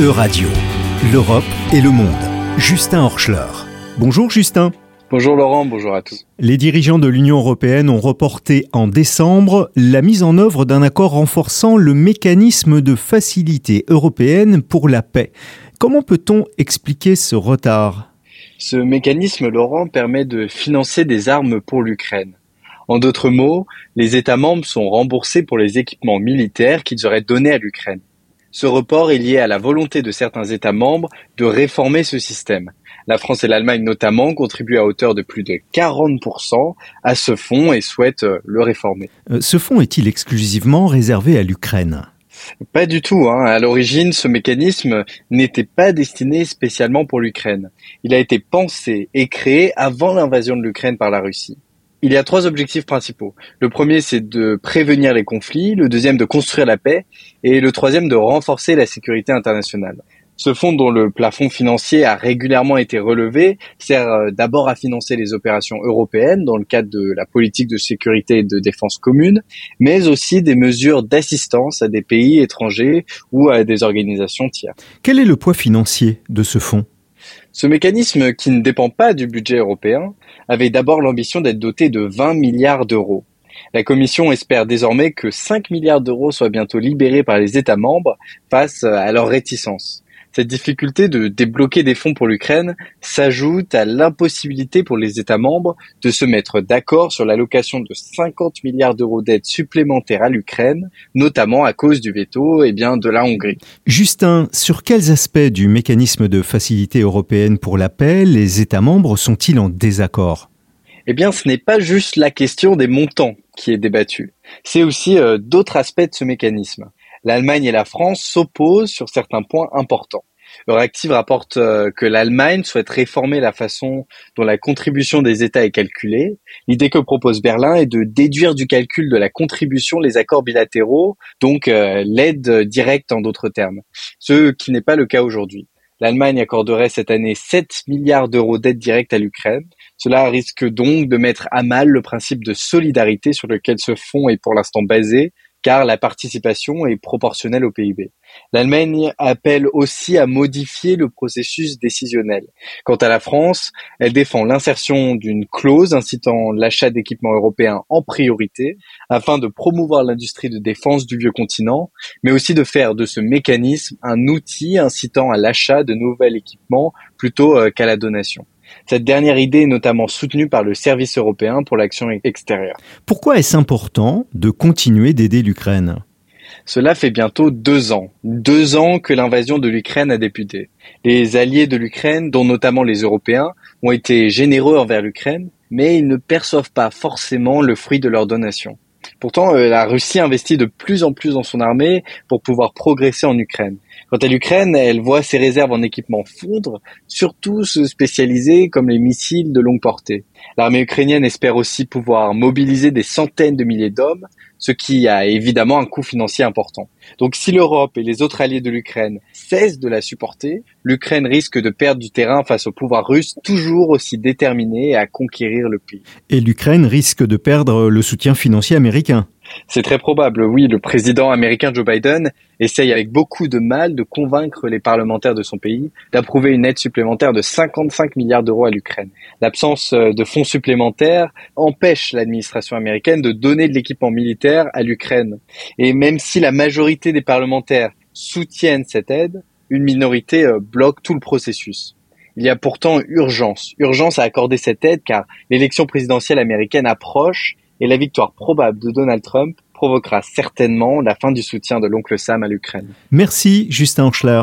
E-Radio, l'Europe et le monde. Justin Horschler. Bonjour Justin. Bonjour Laurent, bonjour à tous. Les dirigeants de l'Union européenne ont reporté en décembre la mise en œuvre d'un accord renforçant le mécanisme de facilité européenne pour la paix. Comment peut-on expliquer ce retard? Ce mécanisme, Laurent, permet de financer des armes pour l'Ukraine. En d'autres mots, les États membres sont remboursés pour les équipements militaires qu'ils auraient donnés à l'Ukraine. Ce report est lié à la volonté de certains États membres de réformer ce système. La France et l'Allemagne notamment contribuent à hauteur de plus de 40% à ce fonds et souhaitent euh, le réformer. Euh, ce fonds est-il exclusivement réservé à l'Ukraine? Pas du tout. Hein. À l'origine, ce mécanisme n'était pas destiné spécialement pour l'Ukraine. Il a été pensé et créé avant l'invasion de l'Ukraine par la Russie. Il y a trois objectifs principaux. Le premier, c'est de prévenir les conflits, le deuxième, de construire la paix, et le troisième, de renforcer la sécurité internationale. Ce fonds, dont le plafond financier a régulièrement été relevé, sert euh, d'abord à financer les opérations européennes dans le cadre de la politique de sécurité et de défense commune, mais aussi des mesures d'assistance à des pays étrangers ou à des organisations tiers. Quel est le poids financier de ce fonds? Ce mécanisme, qui ne dépend pas du budget européen, avait d'abord l'ambition d'être doté de 20 milliards d'euros. La Commission espère désormais que 5 milliards d'euros soient bientôt libérés par les États membres face à leur réticence. Cette difficulté de débloquer des fonds pour l'Ukraine s'ajoute à l'impossibilité pour les États membres de se mettre d'accord sur l'allocation de 50 milliards d'euros d'aide supplémentaires à l'Ukraine, notamment à cause du veto et eh bien, de la Hongrie. Justin, sur quels aspects du mécanisme de facilité européenne pour la paix les États membres sont-ils en désaccord? Eh bien, ce n'est pas juste la question des montants qui est débattue. C'est aussi euh, d'autres aspects de ce mécanisme l'Allemagne et la France s'opposent sur certains points importants. Euractiv rapporte euh, que l'Allemagne souhaite réformer la façon dont la contribution des États est calculée. L'idée que propose Berlin est de déduire du calcul de la contribution les accords bilatéraux, donc euh, l'aide directe en d'autres termes, ce qui n'est pas le cas aujourd'hui. L'Allemagne accorderait cette année 7 milliards d'euros d'aide directe à l'Ukraine. Cela risque donc de mettre à mal le principe de solidarité sur lequel ce fonds est pour l'instant basé, car la participation est proportionnelle au PIB. L'Allemagne appelle aussi à modifier le processus décisionnel. Quant à la France, elle défend l'insertion d'une clause incitant l'achat d'équipements européens en priorité afin de promouvoir l'industrie de défense du vieux continent, mais aussi de faire de ce mécanisme un outil incitant à l'achat de nouveaux équipements plutôt euh, qu'à la donation. Cette dernière idée est notamment soutenue par le Service européen pour l'action extérieure. Pourquoi est-ce important de continuer d'aider l'Ukraine? Cela fait bientôt deux ans, deux ans que l'invasion de l'Ukraine a débuté. Les alliés de l'Ukraine, dont notamment les Européens, ont été généreux envers l'Ukraine, mais ils ne perçoivent pas forcément le fruit de leur donation. Pourtant, euh, la Russie investit de plus en plus dans son armée pour pouvoir progresser en Ukraine. Quant à l'Ukraine, elle voit ses réserves en équipement fondre, surtout se spécialiser comme les missiles de longue portée. L'armée ukrainienne espère aussi pouvoir mobiliser des centaines de milliers d'hommes, ce qui a évidemment un coût financier important. Donc si l'Europe et les autres alliés de l'Ukraine cessent de la supporter, l'Ukraine risque de perdre du terrain face au pouvoir russe toujours aussi déterminé à conquérir le pays. Et l'Ukraine risque de perdre le soutien financier américain. C'est très probable, oui. Le président américain Joe Biden essaye avec beaucoup de mal de convaincre les parlementaires de son pays d'approuver une aide supplémentaire de 55 milliards d'euros à l'Ukraine. L'absence euh, de fonds supplémentaires empêche l'administration américaine de donner de l'équipement militaire à l'Ukraine. Et même si la majorité des parlementaires soutiennent cette aide, une minorité euh, bloque tout le processus. Il y a pourtant urgence, urgence à accorder cette aide car l'élection présidentielle américaine approche et la victoire probable de Donald Trump provoquera certainement la fin du soutien de l'oncle Sam à l'Ukraine. Merci Justin Schler.